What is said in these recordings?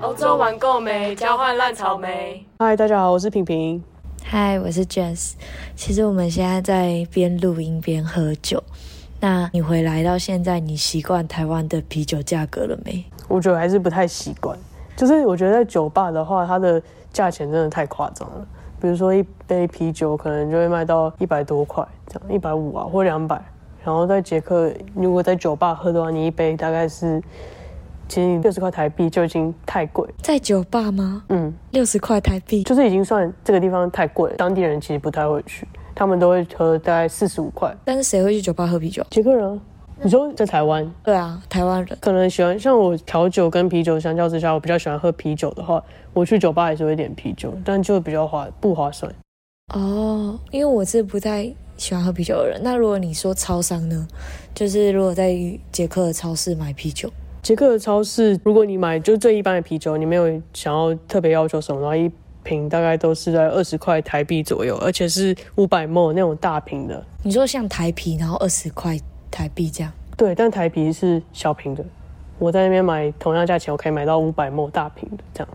欧洲玩够没？交换烂草莓。嗨，大家好，我是平平。嗨，我是 Jess。其实我们现在在边录音边喝酒。那你回来到现在，你习惯台湾的啤酒价格了没？我觉得还是不太习惯。就是我觉得在酒吧的话，它的价钱真的太夸张了。比如说一杯啤酒可能就会卖到一百多块，这样一百五啊，或两百。然后在捷克，如果在酒吧喝的话，你一杯大概是，其实六十块台币就已经太贵。在酒吧吗？嗯，六十块台币就是已经算这个地方太贵，当地人其实不太会去。他们都会喝大概四十五块，但是谁会去酒吧喝啤酒？捷克人，你说在台湾？对啊，台湾人可能喜欢像我调酒跟啤酒相较之下，我比较喜欢喝啤酒的话，我去酒吧也是会点啤酒，但就比较划不划算。哦，因为我是不太喜欢喝啤酒的人。那如果你说超商呢？就是如果在捷克的超市买啤酒，捷克的超市，如果你买就最一般的啤酒，你没有想要特别要求什么，然后一。瓶大概都是在二十块台币左右，而且是五百沫那种大瓶的。你说像台啤，然后二十块台币这样？对，但台啤是小瓶的。我在那边买同样价钱，我可以买到五百沫大瓶的这样。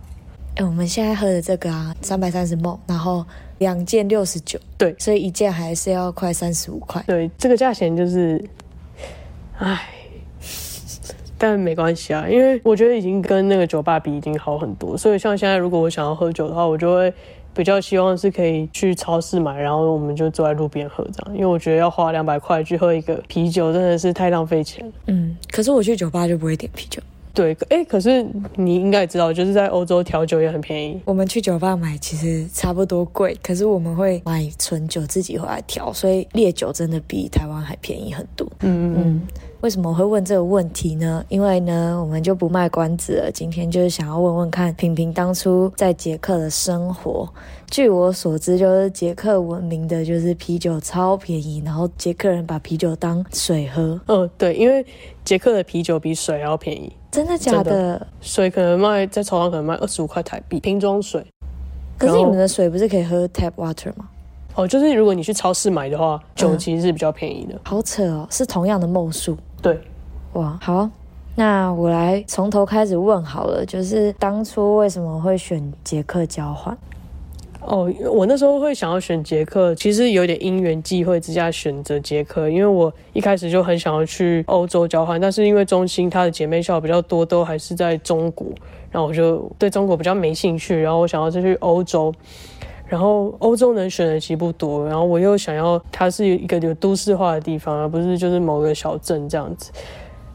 哎，我们现在喝的这个啊，三百三十沫，然后两件六十九。对，所以一件还是要快三十五块。对，这个价钱就是，唉。但没关系啊，因为我觉得已经跟那个酒吧比已经好很多，所以像现在如果我想要喝酒的话，我就会比较希望是可以去超市买，然后我们就坐在路边喝这样，因为我觉得要花两百块去喝一个啤酒真的是太浪费钱。嗯，可是我去酒吧就不会点啤酒。对，哎，可是你应该也知道，就是在欧洲调酒也很便宜。我们去酒吧买其实差不多贵，可是我们会买纯酒自己回来调，所以烈酒真的比台湾还便宜很多。嗯嗯。为什么会问这个问题呢？因为呢，我们就不卖关子了。今天就是想要问问看，平平当初在捷克的生活。据我所知，就是捷克闻名的就是啤酒超便宜，然后捷克人把啤酒当水喝。嗯，对，因为捷克的啤酒比水要便宜。真的假的？水可能卖在超商可能卖二十五块台币瓶装水。可是你们的水不是可以喝 tap water 吗？哦，就是如果你去超市买的话，酒其实是比较便宜的。好扯哦，是同样的梦数。对，哇，好，那我来从头开始问好了，就是当初为什么会选捷克交换？哦，我那时候会想要选捷克，其实有点因缘际会之下选择捷克，因为我一开始就很想要去欧洲交换，但是因为中心它的姐妹校比较多，都还是在中国，然后我就对中国比较没兴趣，然后我想要再去欧洲。然后欧洲能选的其实不多，然后我又想要它是一个有都市化的地方，而不是就是某个小镇这样子，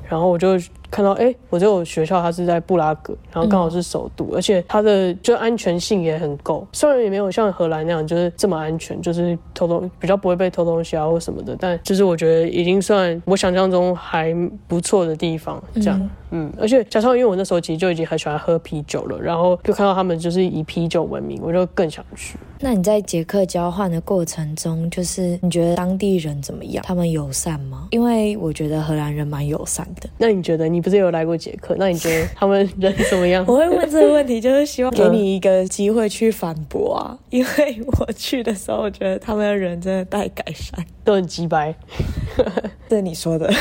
然后我就。看到哎，我这个学校它是在布拉格，然后刚好是首都，而且它的就安全性也很够，虽然也没有像荷兰那样就是这么安全，就是偷东比较不会被偷东西啊或什么的，但就是我觉得已经算我想象中还不错的地方。这样，嗯，而且加上因为我那时候其实就已经很喜欢喝啤酒了，然后就看到他们就是以啤酒闻名，我就更想去。那你在捷克交换的过程中，就是你觉得当地人怎么样？他们友善吗？因为我觉得荷兰人蛮友善的。那你觉得你？你不是有来过捷克？那你觉得他们人怎么样？我会问这个问题，就是希望给你一个机会去反驳啊！因为我去的时候，我觉得他们的人真的待改善，都很鸡白。这 是你说的。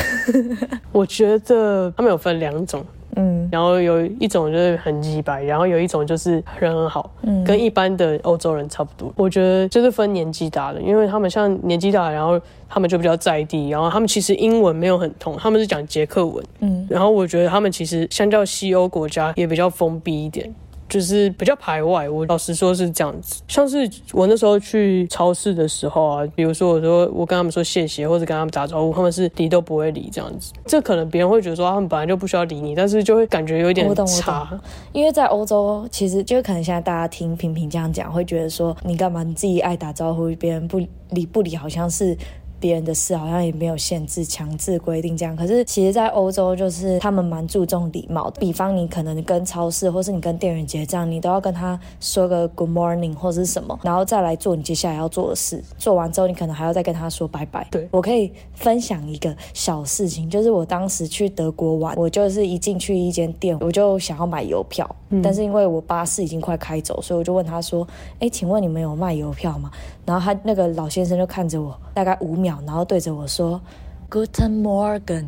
我觉得他们有分两种。嗯，然后有一种就是很鸡白，然后有一种就是人很好，嗯，跟一般的欧洲人差不多。我觉得就是分年纪大的，因为他们像年纪大，然后他们就比较在地，然后他们其实英文没有很通，他们是讲捷克文，嗯，然后我觉得他们其实相较西欧国家也比较封闭一点。就是比较排外，我老实说是这样子。像是我那时候去超市的时候啊，比如说我说我跟他们说谢谢，或者跟他们打招呼，他们是理都不会理这样子。这可能别人会觉得说他们本来就不需要理你，但是就会感觉有一点差。因为在欧洲，其实就可能现在大家听平平这样讲，会觉得说你干嘛你自己爱打招呼，别人不理不理，好像是。别人的事好像也没有限制、强制规定这样，可是其实，在欧洲就是他们蛮注重礼貌的。比方你可能跟超市，或是你跟店员结账，你都要跟他说个 Good morning 或者是什么，然后再来做你接下来要做的事。做完之后，你可能还要再跟他说拜拜。对我可以分享一个小事情，就是我当时去德国玩，我就是一进去一间店，我就想要买邮票，但是因为我巴士已经快开走，所以我就问他说：“哎，请问你们有卖邮票吗？”然后他那个老先生就看着我，大概五秒。然后对着我说，Guten Morgen，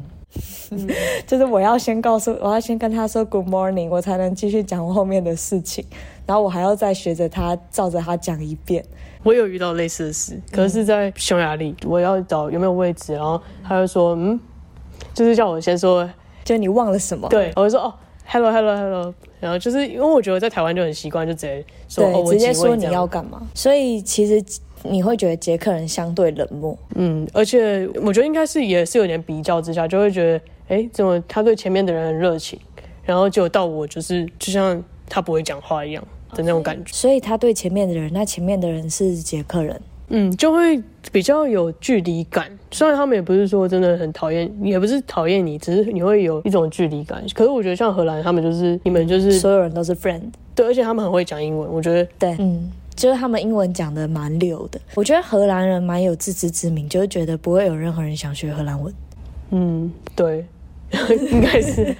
就是我要先告诉，我要先跟他说 Good morning，我才能继续讲后面的事情，然后我还要再学着他照着他讲一遍。我有遇到类似的事，可是，在匈牙利，我要找有没有位置，然后他就说，嗯，就是叫我先说，就你忘了什么？对，我就说哦，hello hello hello，然后就是因为我觉得在台湾就很习惯，就直接说哦，我直接说你要干嘛。所以其实你会觉得捷克人相对冷漠，嗯，而且我觉得应该是也是有点比较之下，就会觉得，哎，怎么他对前面的人很热情，然后结果到我就是就像他不会讲话一样的那种感觉，所以他对前面的人，那前面的人是捷克人，嗯，就会比较有距离感。虽然他们也不是说真的很讨厌，也不是讨厌你，只是你会有一种距离感。可是我觉得像荷兰，他们就是你们就是所有人都是 friend，对，而且他们很会讲英文，我觉得对，嗯。就是他们英文讲的蛮溜的，我觉得荷兰人蛮有自知之明，就是觉得不会有任何人想学荷兰文。嗯，对，应该是。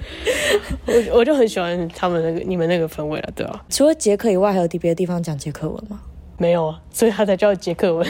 我我就很喜欢他们那个你们那个氛围了，对吧？除了捷克以外，还有别的地方讲捷克文吗？没有啊，所以他才叫捷克文。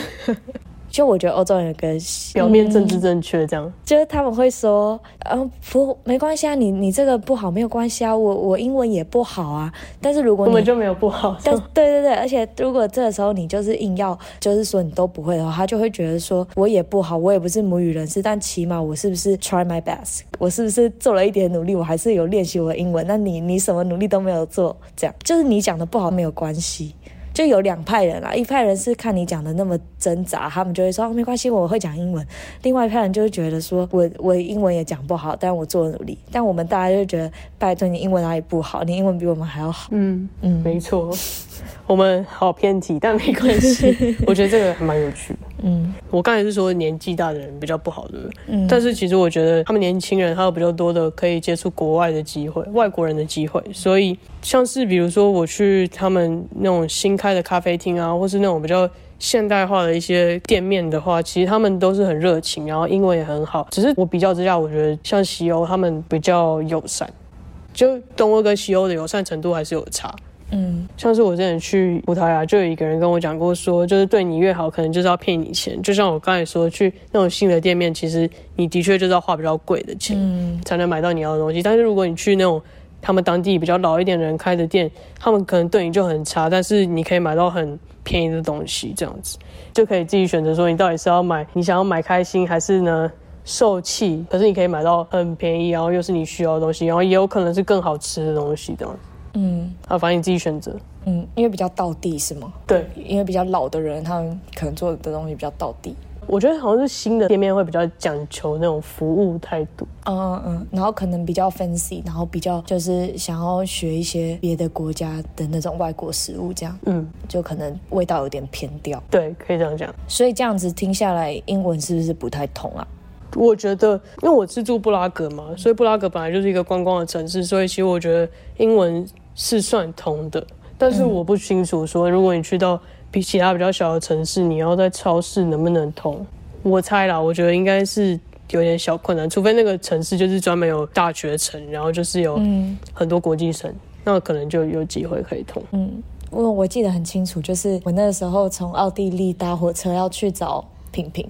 就我觉得欧洲人有个 表面政治正确这样，就是他们会说，嗯，不，没关系啊，你你这个不好没有关系啊，我我英文也不好啊，但是如果我们就没有不好，但对对对，而且如果这个时候你就是硬要就是说你都不会的话，他就会觉得说我也不好，我也不是母语人士，但起码我是不是 try my best，我是不是做了一点努力，我还是有练习我的英文，那你你什么努力都没有做，这样就是你讲的不好没有关系。就有两派人啦，一派人是看你讲的那么挣扎，他们就会说没关系，我会讲英文；另外一派人就是觉得说我我英文也讲不好，但我做努力。但我们大家就觉得，拜托你英文哪里不好？你英文比我们还要好。嗯嗯，没错。我们好偏题，但没关系。我觉得这个还蛮有趣的。嗯，我刚才是说年纪大的人比较不好，对不对？嗯。但是其实我觉得他们年轻人还有比较多的可以接触国外的机会，外国人的机会。所以像是比如说我去他们那种新开的咖啡厅啊，或是那种比较现代化的一些店面的话，其实他们都是很热情，然后英文也很好。只是我比较之下，我觉得像西欧他们比较友善，就东欧跟西欧的友善程度还是有差。嗯，像是我之前去葡萄牙，就有一个人跟我讲过，说就是对你越好，可能就是要骗你钱。就像我刚才说，去那种新的店面，其实你的确就是要花比较贵的钱，才能买到你要的东西。但是如果你去那种他们当地比较老一点的人开的店，他们可能对你就很差，但是你可以买到很便宜的东西，这样子就可以自己选择说你到底是要买你想要买开心，还是呢受气。可是你可以买到很便宜，然后又是你需要的东西，然后也有可能是更好吃的东西，这样。嗯，啊，反正你自己选择。嗯，因为比较道地是吗？对，因为比较老的人，他们可能做的东西比较道地。我觉得好像是新的店面会比较讲求那种服务态度。嗯嗯，然后可能比较 fancy，然后比较就是想要学一些别的国家的那种外国食物，这样。嗯，就可能味道有点偏掉。对，可以这样讲。所以这样子听下来，英文是不是不太通啊？我觉得，因为我是住布拉格嘛，所以布拉格本来就是一个观光的城市，所以其实我觉得英文。是算通的，但是我不清楚说，如果你去到比其他比较小的城市，你要在超市能不能通？我猜啦，我觉得应该是有点小困难，除非那个城市就是专门有大学城，然后就是有很多国际生，那可能就有机会可以通。嗯，我我记得很清楚，就是我那个时候从奥地利搭火车要去找。平平，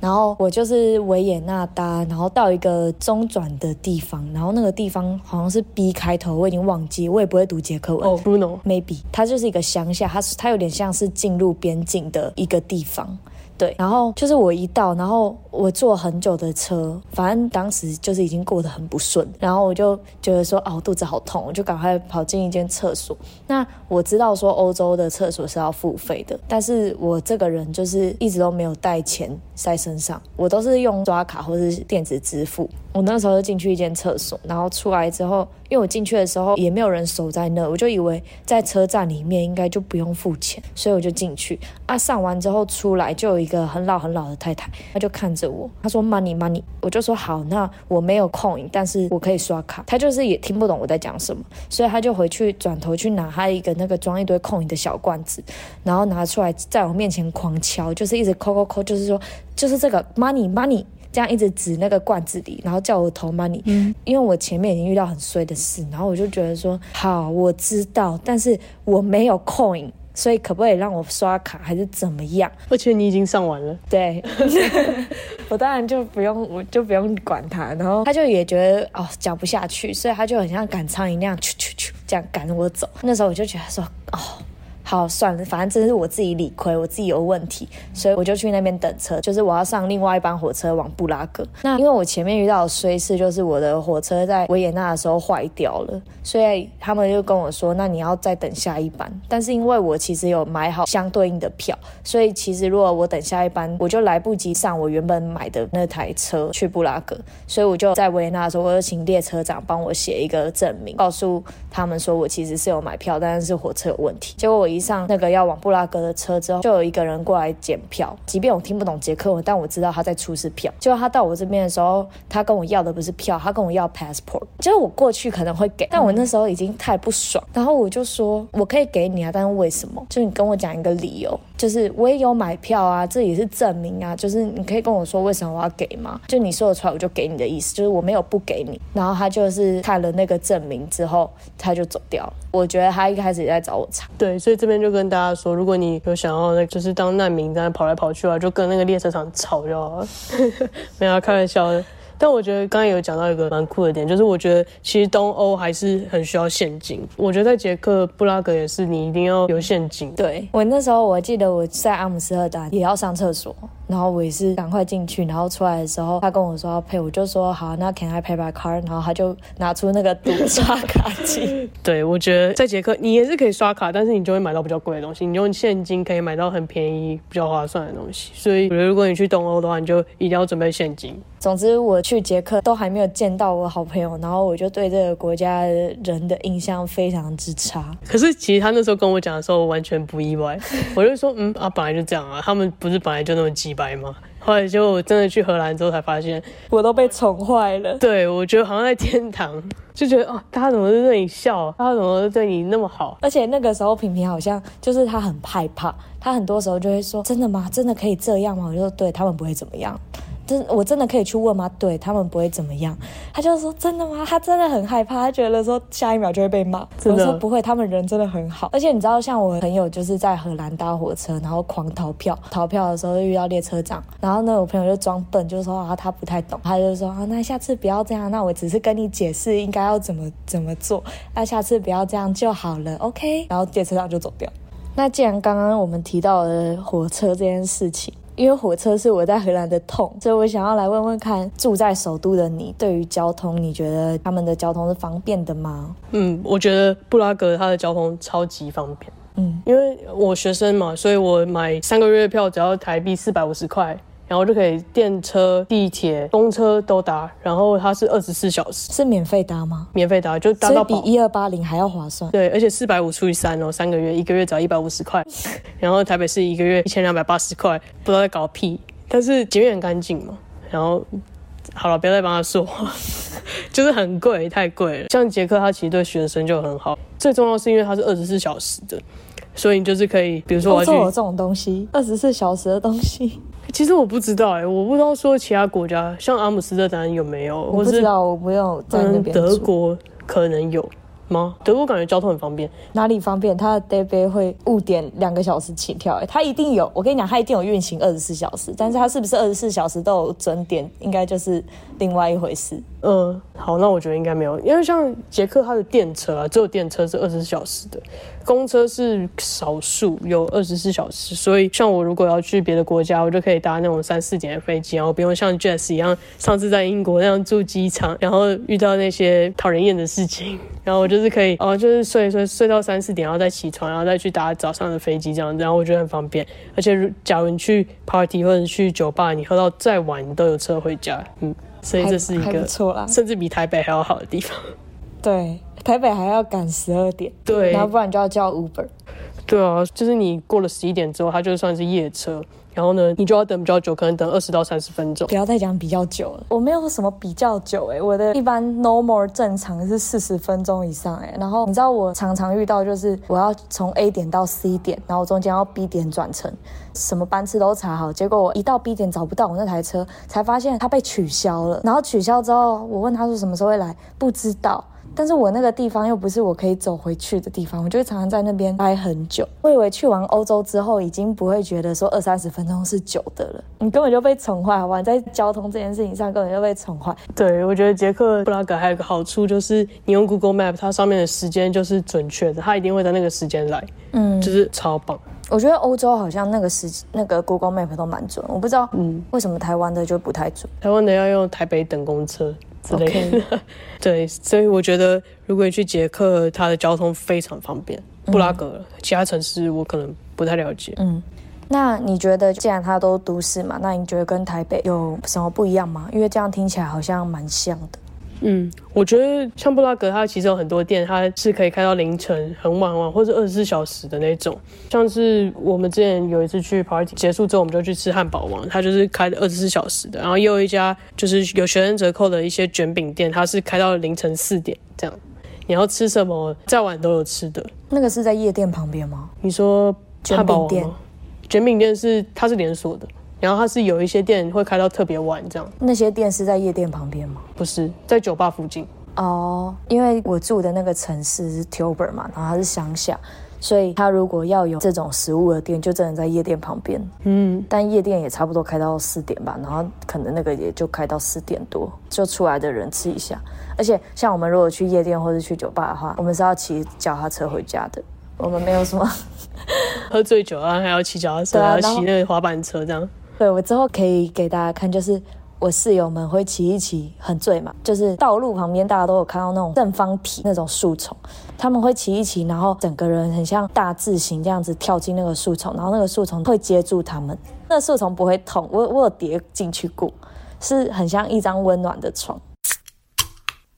然后我就是维也纳搭，然后到一个中转的地方，然后那个地方好像是 B 开头，我已经忘记，我也不会读捷克文。哦，Bruno，maybe，它就是一个乡下，它是它有点像是进入边境的一个地方。对，然后就是我一到，然后我坐很久的车，反正当时就是已经过得很不顺，然后我就觉得说，哦，肚子好痛，我就赶快跑进一间厕所。那我知道说欧洲的厕所是要付费的，但是我这个人就是一直都没有带钱在身上，我都是用刷卡或是电子支付。我那时候就进去一间厕所，然后出来之后，因为我进去的时候也没有人守在那，我就以为在车站里面应该就不用付钱，所以我就进去。啊，上完之后出来就有一个很老很老的太太，她就看着我，她说 money money，我就说好，那我没有 coin，但是我可以刷卡。她就是也听不懂我在讲什么，所以她就回去转头去拿她一个那个装一堆 coin 的小罐子，然后拿出来在我面前狂敲，就是一直抠抠抠，就是说就是这个 money money。这样一直指那个罐子里，然后叫我投 money，因为我前面已经遇到很衰的事，然后我就觉得说好，我知道，但是我没有 coin，所以可不可以让我刷卡还是怎么样？而且你已经上完了，对，我当然就不用，我就不用管他。然后他就也觉得哦讲不下去，所以他就很像赶苍蝇那样，咻咻咻这样赶着我走。那时候我就觉得说哦。好，算了，反正这是我自己理亏，我自己有问题，所以我就去那边等车。就是我要上另外一班火车往布拉格。那因为我前面遇到的衰事，就是我的火车在维也纳的时候坏掉了，所以他们就跟我说，那你要再等下一班。但是因为我其实有买好相对应的票，所以其实如果我等下一班，我就来不及上我原本买的那台车去布拉格。所以我就在维也纳的时候，我就请列车长帮我写一个证明，告诉他们说我其实是有买票，但是火车有问题。结果我一上那个要往布拉格的车之后，就有一个人过来检票。即便我听不懂捷克文，但我知道他在出示票。结果他到我这边的时候，他跟我要的不是票，他跟我要 passport。就是我过去可能会给，但我那时候已经太不爽，然后我就说我可以给你啊，但是为什么？就你跟我讲一个理由，就是我也有买票啊，这也是证明啊，就是你可以跟我说为什么我要给吗？就你说得出来我就给你的意思，就是我没有不给你。然后他就是看了那个证明之后，他就走掉了。我觉得他一开始也在找我茬。对，所以这边就跟大家说，如果你有想要那，就是当难民在跑来跑去啊，就跟那个列车长吵就好了。没有开玩笑的。但我觉得刚刚有讲到一个蛮酷的点，就是我觉得其实东欧还是很需要现金。我觉得在捷克布拉格也是，你一定要有现金。对我那时候我记得我在阿姆斯特丹也要上厕所，然后我也是赶快进去，然后出来的时候他跟我说要配，我就说好，那 Can I pay by card？然后他就拿出那个赌刷卡机。对，我觉得在捷克你也是可以刷卡，但是你就会买到比较贵的东西。你用现金可以买到很便宜、比较划算的东西。所以我觉得如果你去东欧的话，你就一定要准备现金。总之，我去捷克都还没有见到我好朋友，然后我就对这个国家的人的印象非常之差。可是其实他那时候跟我讲的时候，我完全不意外。我就说，嗯啊，本来就这样啊，他们不是本来就那么鸡掰吗？后来结果我真的去荷兰之后才发现，我都被宠坏了。对，我觉得好像在天堂，就觉得哦，大家怎么都对你笑，大家怎么都对你那么好？而且那个时候平平好像就是他很害怕，他很多时候就会说：“真的吗？真的可以这样吗？”我就说：“对他们不会怎么样。”真我真的可以去问吗？对他们不会怎么样。他就说真的吗？他真的很害怕，他觉得说下一秒就会被骂。我说不会，他们人真的很好。而且你知道，像我朋友就是在荷兰搭火车，然后狂逃票，逃票的时候遇到列车长，然后呢，我朋友就装笨，就说啊他不太懂，他就说啊那下次不要这样，那我只是跟你解释应该要怎么怎么做，那下次不要这样就好了，OK。然后列车长就走掉。那既然刚刚我们提到了火车这件事情。因为火车是我在荷兰的痛，所以我想要来问问看，住在首都的你，对于交通，你觉得他们的交通是方便的吗？嗯，我觉得布拉格它的交通超级方便。嗯，因为我学生嘛，所以我买三个月票只要台币四百五十块。然后就可以电车、地铁、公车都搭，然后它是二十四小时，是免费搭吗？免费搭就搭到比一二八零还要划算。对，而且四百五除以三哦，三个月，一个月只要一百五十块。然后台北市一个月一千两百八十块，不知道在搞屁。但是捷运很干净嘛。然后好了，不要再帮他说话，就是很贵，太贵了。像捷克，他其实对学生就很好。最重要是因为它是二十四小时的，所以你就是可以，比如说我要去这种东西，二十四小时的东西。其实我不知道哎，我不知道说其他国家像阿姆斯特丹有没有，我不知道，我不要在那边。德国可能有吗？德国感觉交通很方便，哪里方便？它的 d a y b a y 会误点两个小时起跳，哎，它一定有。我跟你讲，它一定有运行二十四小时，但是它是不是二十四小时都有准点，应该就是另外一回事。嗯，好，那我觉得应该没有，因为像捷克它的电车啊，只有电车是二十四小时的。公车是少数有二十四小时，所以像我如果要去别的国家，我就可以搭那种三四点的飞机，然后不用像 Jess 一样，上次在英国那样住机场，然后遇到那些讨人厌的事情，然后我就是可以哦，就是睡睡睡到三四点，然后再起床，然后再去搭早上的飞机这样，然后我觉得很方便。而且假如你去 party 或者去酒吧，你喝到再晚，你都有车回家，嗯，所以这是一个错啦甚至比台北还要好的地方。对。台北还要赶十二点，对，然后不然就要叫 Uber。对啊，就是你过了十一点之后，它就算是夜车，然后呢，你就要等比较久，可能等二十到三十分钟。不要再讲比较久了，我没有什么比较久哎，我的一般 normal 正常是四十分钟以上哎。然后你知道我常常遇到就是我要从 A 点到 C 点，然后中间要 B 点转乘，什么班次都查好，结果我一到 B 点找不到我那台车，才发现它被取消了。然后取消之后，我问他说什么时候会来，不知道。但是我那个地方又不是我可以走回去的地方，我就会常常在那边待很久。我以为去完欧洲之后，已经不会觉得说二三十分钟是久的了，你根本就被宠坏，好吧？在交通这件事情上根本就被宠坏。对，我觉得捷克布拉格还有一个好处就是，你用 Google Map，它上面的时间就是准确的，它一定会在那个时间来，嗯，就是超棒。我觉得欧洲好像那个时那个 Google Map 都蛮准，我不知道嗯，为什么台湾的就不太准。台湾的要用台北等公车之类的。对，所以我觉得如果你去捷克，它的交通非常方便。布拉格，其他城市我可能不太了解。嗯，那你觉得既然它都都市嘛，那你觉得跟台北有什么不一样吗？因为这样听起来好像蛮像的。嗯，我觉得像布拉格，它其实有很多店，它是可以开到凌晨很晚很晚，或者二十四小时的那种。像是我们之前有一次去 party 结束之后，我们就去吃汉堡王，它就是开的二十四小时的。然后又有一家就是有学生折扣的一些卷饼店，它是开到凌晨四点这样。你要吃什么，再晚都有吃的。那个是在夜店旁边吗？你说卷汉堡王饼店吗？卷饼店是它是连锁的，然后它是有一些店会开到特别晚这样，那些店是在夜店旁边吗？不是在酒吧附近。哦，因为我住的那个城市是 Tilburg 嘛，然后它是乡下，所以它如果要有这种食物的店，就只能在夜店旁边。嗯，但夜店也差不多开到四点吧，然后可能那个也就开到四点多，就出来的人吃一下。而且像我们如果去夜店或者去酒吧的话，我们是要骑脚踏车回家的，我们没有什么。喝醉酒啊，还要骑脚踏车，还要骑那个滑板车这样。对我之后可以给大家看，就是我室友们会骑一骑，很醉嘛，就是道路旁边大家都有看到那种正方体那种树丛，他们会骑一骑，然后整个人很像大字形这样子跳进那个树丛，然后那个树丛会接住他们，那树丛不会痛，我我有跌进去过，是很像一张温暖的床。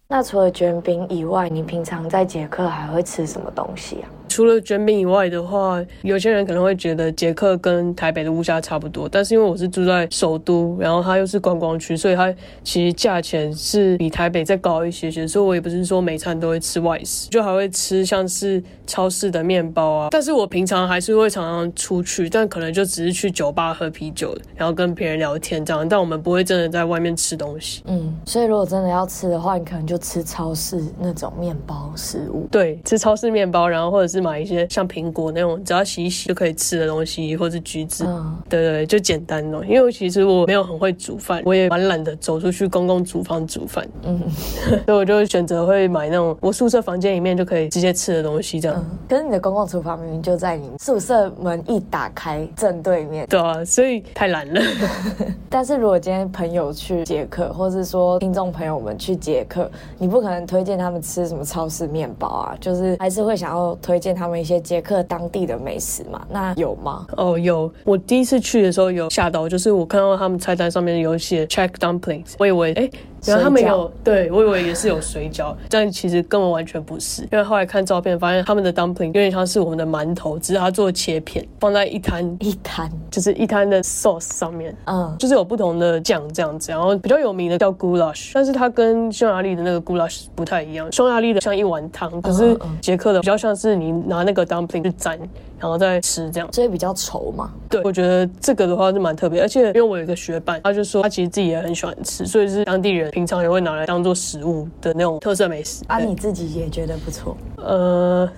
那除了卷饼以外，你平常在捷克还会吃什么东西啊？除了卷饼以外的话，有些人可能会觉得捷克跟台北的物价差不多，但是因为我是住在首都，然后它又是观光区，所以它其实价钱是比台北再高一些些。所以我也不是说每餐都会吃外食，就还会吃像是超市的面包啊。但是我平常还是会常常出去，但可能就只是去酒吧喝啤酒，然后跟别人聊天这样。但我们不会真的在外面吃东西。嗯，所以如果真的要吃的话，你可能就吃超市那种面包食物。对，吃超市面包，然后或者是买一些像苹果那种只要洗一洗就可以吃的东西，或是橘子。嗯，对对，就简单哦。因为其实我没有很会煮饭，我也蛮懒得走出去公共厨房煮饭，嗯 所以我就选择会买那种我宿舍房间里面就可以直接吃的东西，这样。嗯，可是你的公共厨房明明就在你宿舍门一打开正对面。对啊，所以太懒了。但是如果今天朋友去捷克，或是说听众朋友们去捷克，你不可能推荐他们吃什么超市面包啊，就是还是会想要推荐他们一些捷克当地的美食嘛。那有吗？哦，有，我第一次去的时候有吓到，就是我看到他们菜单上面有写 Czech dumplings，我以为哎。然后他们有，对我以为也是有水饺，但其实根本完全不是，因为后来看照片发现他们的 dumpling 有点像是我们的馒头，只是它做切片，放在一摊一摊，就是一摊的 sauce 上面，嗯，就是有不同的酱这样子，然后比较有名的叫 goulash，但是它跟匈牙利的那个 goulash 不太一样。匈牙利的像一碗汤，可是捷克的比较像是你拿那个 dumpling 去沾，然后再吃这样。所以比较稠嘛。对，我觉得这个的话是蛮特别，而且因为我有一个学伴，他就说他其实自己也很喜欢吃，所以是当地人平常也会拿来当做食物的那种特色美食。啊，你自己也觉得不错。呃，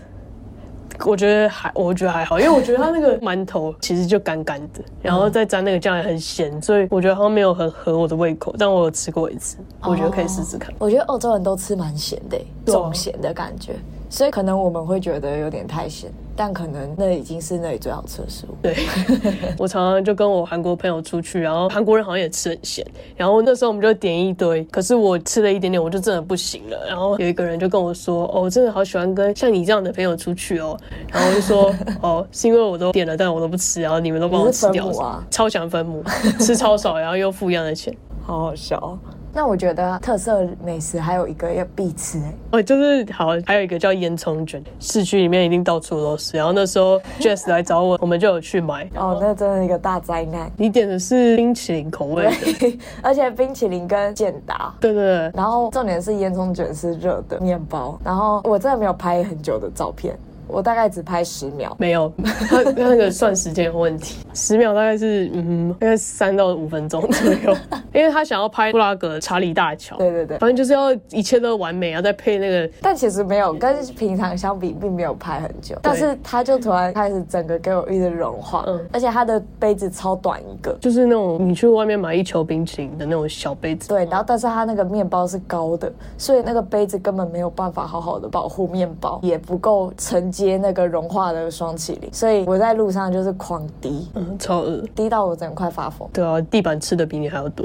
我觉得还，我觉得还好，因为我觉得它那个馒头其实就干干的，然后再沾那个酱也很咸，所以我觉得好像没有很合我的胃口。但我有吃过一次，我觉得可以试试看。我觉得澳洲人都吃蛮咸的，重咸的感觉，所以可能我们会觉得有点太咸，但可能那已经是那里最好吃的食物。对，我常常就跟我韩国朋友出去，然后韩国人好像也吃很咸，然后那时候我们就点一堆，可是我吃了一点点，我就真的不行了。然后有一个人就跟我说：“哦，我真的好喜欢跟像你这样的朋友出去哦。”然后我就说：“ 哦，是因为我都点了，但我都不吃，然后你们都帮我吃掉啊 超强分母，吃超少，然后又付一样的钱。好好笑哦。那我觉得特色美食还有一个要必吃，哎，哦，就是好，还有一个叫烟囱卷，市区里面一定到处都是。然后那时候 Jess 来找我，我们就有去买。哦，那真的一个大灾难。你点的是冰淇淋口味的，而且冰淇淋跟健达。对对对。然后重点是烟囱卷是热的面包，然后我真的没有拍很久的照片，我大概只拍十秒。没有，他他那个算时间有问题，十秒大概是嗯，应该三到五分钟左右，因为他想要拍布拉格查理大桥，对对对，反正就是要一切都完美啊，再配那个但其实没有跟平常相比，并没有拍很久。但是他就突然开始整个给我一直融化，嗯。而且他的杯子超短一个。就是那种你去外面买一球冰淇淋的那种小杯子，对，然后但是他那个面包是高的，所以那个杯子根本没有办法好好的保护面包，也不够承接那个融化的双麒麟，所以我在路上就是狂滴，嗯，超饿。滴到我整个快发疯。对啊，地板吃的比你还要多。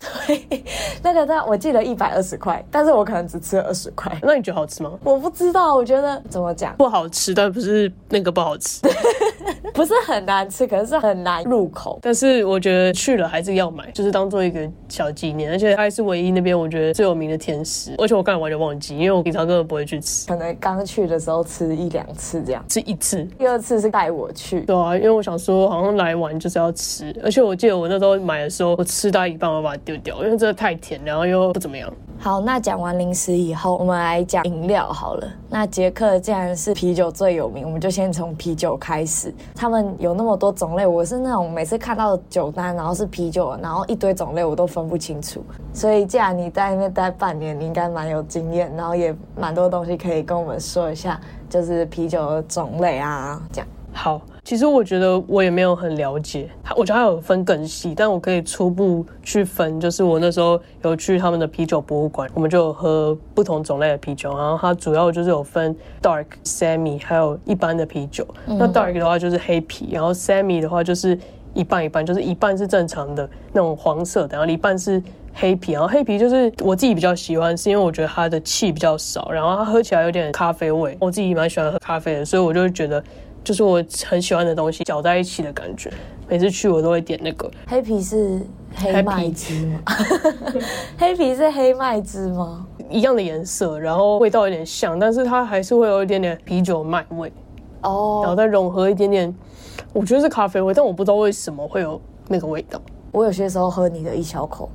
那个那我记得一百二十块，但是我可能只吃了二十块，那你觉得好吃吗？我不知道，我觉得怎么讲，不好吃，但不是那个不好吃。不是很难吃，可是很难入口。但是我觉得去了还是要买，就是当做一个小纪念。而且它还是唯一那边我觉得最有名的甜食。而且我刚才完全忘记，因为我平常根本不会去吃，可能刚去的时候吃一两次这样，吃一次。第二次是带我去，对啊，因为我想说好像来玩就是要吃，而且我记得我那时候买的时候，我吃到一半我把它丢掉，因为真的太甜，然后又不怎么样。好，那讲完零食以后，我们来讲饮料好了。那捷克既然是啤酒最有名，我们就先从啤酒开始。他们有那么多种类，我是那种每次看到酒单，然后是啤酒，然后一堆种类我都分不清楚。所以既然你在那边待半年，你应该蛮有经验，然后也蛮多东西可以跟我们说一下，就是啤酒的种类啊，这样。好，其实我觉得我也没有很了解，它我觉得它有分更细，但我可以初步去分，就是我那时候有去他们的啤酒博物馆，我们就有喝不同种类的啤酒，然后它主要就是有分 dark、semi，还有一般的啤酒。那 dark 的话就是黑啤，然后 semi 的话就是一半一半，就是一半是正常的那种黄色的，然后一半是。黑啤，然后黑啤就是我自己比较喜欢，是因为我觉得它的气比较少，然后它喝起来有点咖啡味，我自己蛮喜欢喝咖啡的，所以我就觉得就是我很喜欢的东西搅在一起的感觉。每次去我都会点那个，黑啤是黑麦汁吗？黑啤 是黑麦汁吗？一样的颜色，然后味道有点像，但是它还是会有一点点啤酒麦味，哦然后哦，再融合一点点，我觉得是咖啡味，但我不知道为什么会有那个味道。我有些时候喝你的一小口，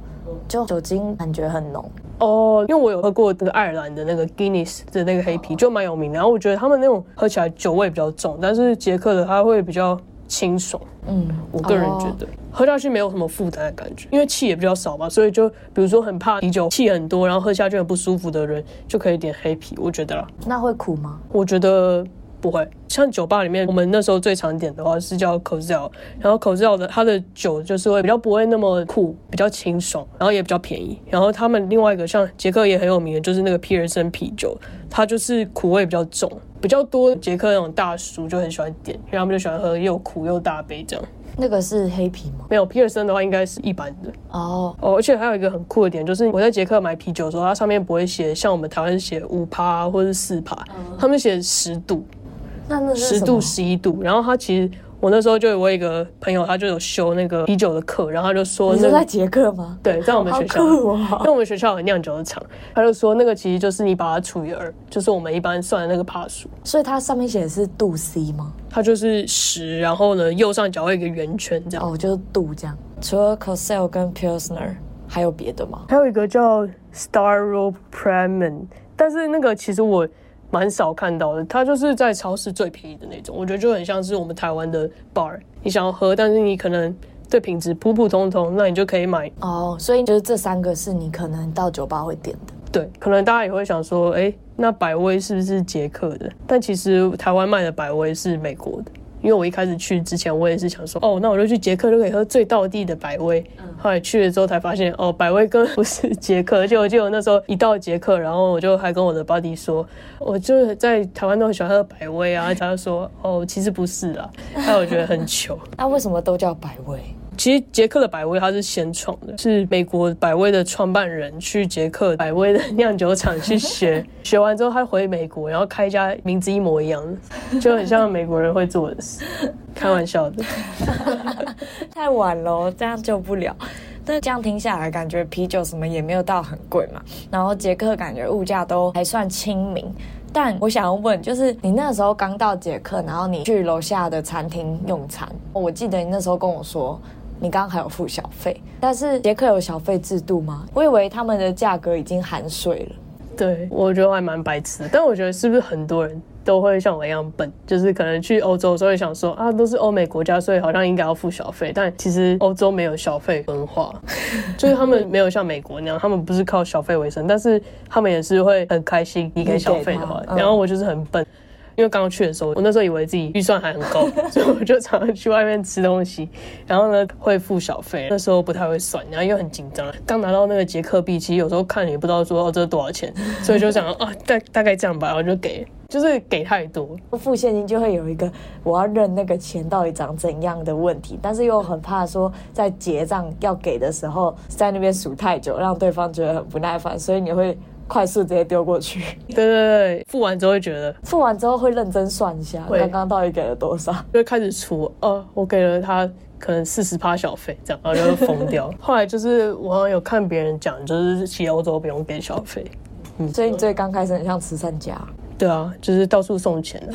就酒精感觉很浓。哦，因为我有喝过那个爱尔兰的那个 Guinness 的那个黑啤，就蛮有名的。然后我觉得他们那种喝起来酒味比较重，但是捷克的它会比较清爽。嗯，我个人觉得、喝下去没有什么负担的感觉，因为气也比较少嘛，所以就比如说很怕啤酒气很多，然后喝下去很不舒服的人，就可以点黑啤。我觉得啦，那会苦吗？我觉得不会。像酒吧里面，我们那时候最常点的话是叫 Cozel，然后 Cozel 的它的酒就是会比较不会那么苦，比较清爽，然后也比较便宜。然后他们另外一个像捷克也很有名的，就是那个皮尔森啤酒，它就是苦味比较重，比较多捷克那种大叔就很喜欢点，因为他们就喜欢喝又苦又大杯这样。那个是黑啤吗？没有皮尔森的话，应该是一般的哦，哦。而且还有一个很酷的点，就是我在捷克买啤酒的时候，它上面不会写像我们台湾写五趴或者是四趴，他们写十度。那那十度、十一度，然后他其实我那时候就有我一个朋友，他就有修那个啤酒的课，然后他就说那个你是在捷克吗？对，在我们好学校，酷因哦！为我们学校有酿酒的厂，他就说那个其实就是你把它除以二，就是我们一般算的那个帕数，所以它上面写的是度 C 吗？它就是十，然后呢右上角会有一个圆圈这样。哦，就是度这样。除了 Cosel 跟 Pilsner，还有别的吗？还有一个叫 Staro Premen，但是那个其实我蛮少看到的，它就是在超市最便宜的那种，我觉得就很像是我们台湾的 bar，你想要喝，但是你可能对品质普普通通，那你就可以买。哦，所以就是这三个是你可能到酒吧会点的。对，可能大家也会想说，哎，那百威是不是捷克的？但其实台湾卖的百威是美国的。因为我一开始去之前，我也是想说，哦，那我就去捷克就可以喝最道地的百威。后来去了之后才发现，哦，百威根本不是捷克。就我记得我那时候一到捷克，然后我就还跟我的 buddy 说，我就是在台湾都很喜欢喝百威啊。他就说，哦，其实不是啦。但我觉得很糗。那为什么都叫百威？其实捷克的百威它是先创的，是美国百威的创办人去捷克百威的酿酒厂去学，学完之后他回美国，然后开一家名字一模一样的，就很像美国人会做的事。开玩笑的，太晚了，这样救不了。但这样听下来，感觉啤酒什么也没有到很贵嘛，然后捷克感觉物价都还算亲民。但我想要问，就是你那时候刚到捷克，然后你去楼下的餐厅用餐，我记得你那时候跟我说，你刚刚还有付小费，但是捷克有小费制度吗？我以为他们的价格已经含税了。对，我觉得还蛮白痴，但我觉得是不是很多人都会像我一样笨，就是可能去欧洲的时候会想说啊，都是欧美国家，所以好像应该要付小费，但其实欧洲没有小费文化，就是他们没有像美国那样，他们不是靠小费为生，但是他们也是会很开心你给小费的话然后我就是很笨。因为刚刚去的时候，我那时候以为自己预算还很高，所以我就常常去外面吃东西，然后呢会付小费。那时候不太会算，然后又很紧张，刚拿到那个捷克币，其实有时候看也不知道说哦这多少钱，所以就想啊大大概这样吧，然后就给，就是给太多。付现金就会有一个我要认那个钱到底长怎样的问题，但是又很怕说在结账要给的时候在那边数太久，让对方觉得很不耐烦，所以你会快速直接丢过去。对对对，付完之后会觉得付完之后会认真算一下，会刚刚到底给了多少。就会开始除，哦，我给了他可能四十趴小费，这样，然后就会疯掉。后来就是我好像有看别人讲，就是去欧洲不用给小费。嗯所以你最刚开始很像慈善家。对啊，就是到处送钱啊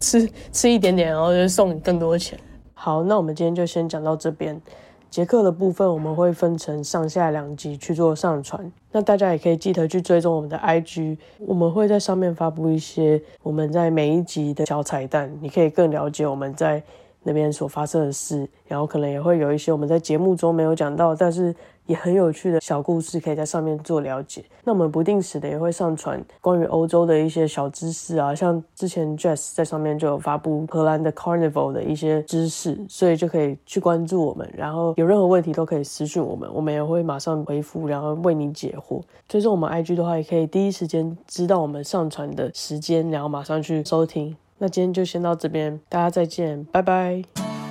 吃吃一点点，然后就送你更多钱。好，那我们今天就先讲到这边。杰克的部分我们会分成上下两集去做上传，那大家也可以记得去追踪我们的 IG，我们会在上面发布一些我们在每一集的小彩蛋，你可以更了解我们在那边所发生的事，然后可能也会有一些我们在节目中没有讲到，但是也很有趣的小故事，可以在上面做了解。那我们不定时的也会上传关于欧洲的一些小知识啊，像之前 Jess 在上面就有发布荷兰的 Carnival 的一些知识，所以就可以去关注我们，然后有任何问题都可以私讯我们，我们也会马上回复，然后为你解惑。追踪我们 IG 的话，也可以第一时间知道我们上传的时间，然后马上去收听。那今天就先到这边，大家再见，拜拜。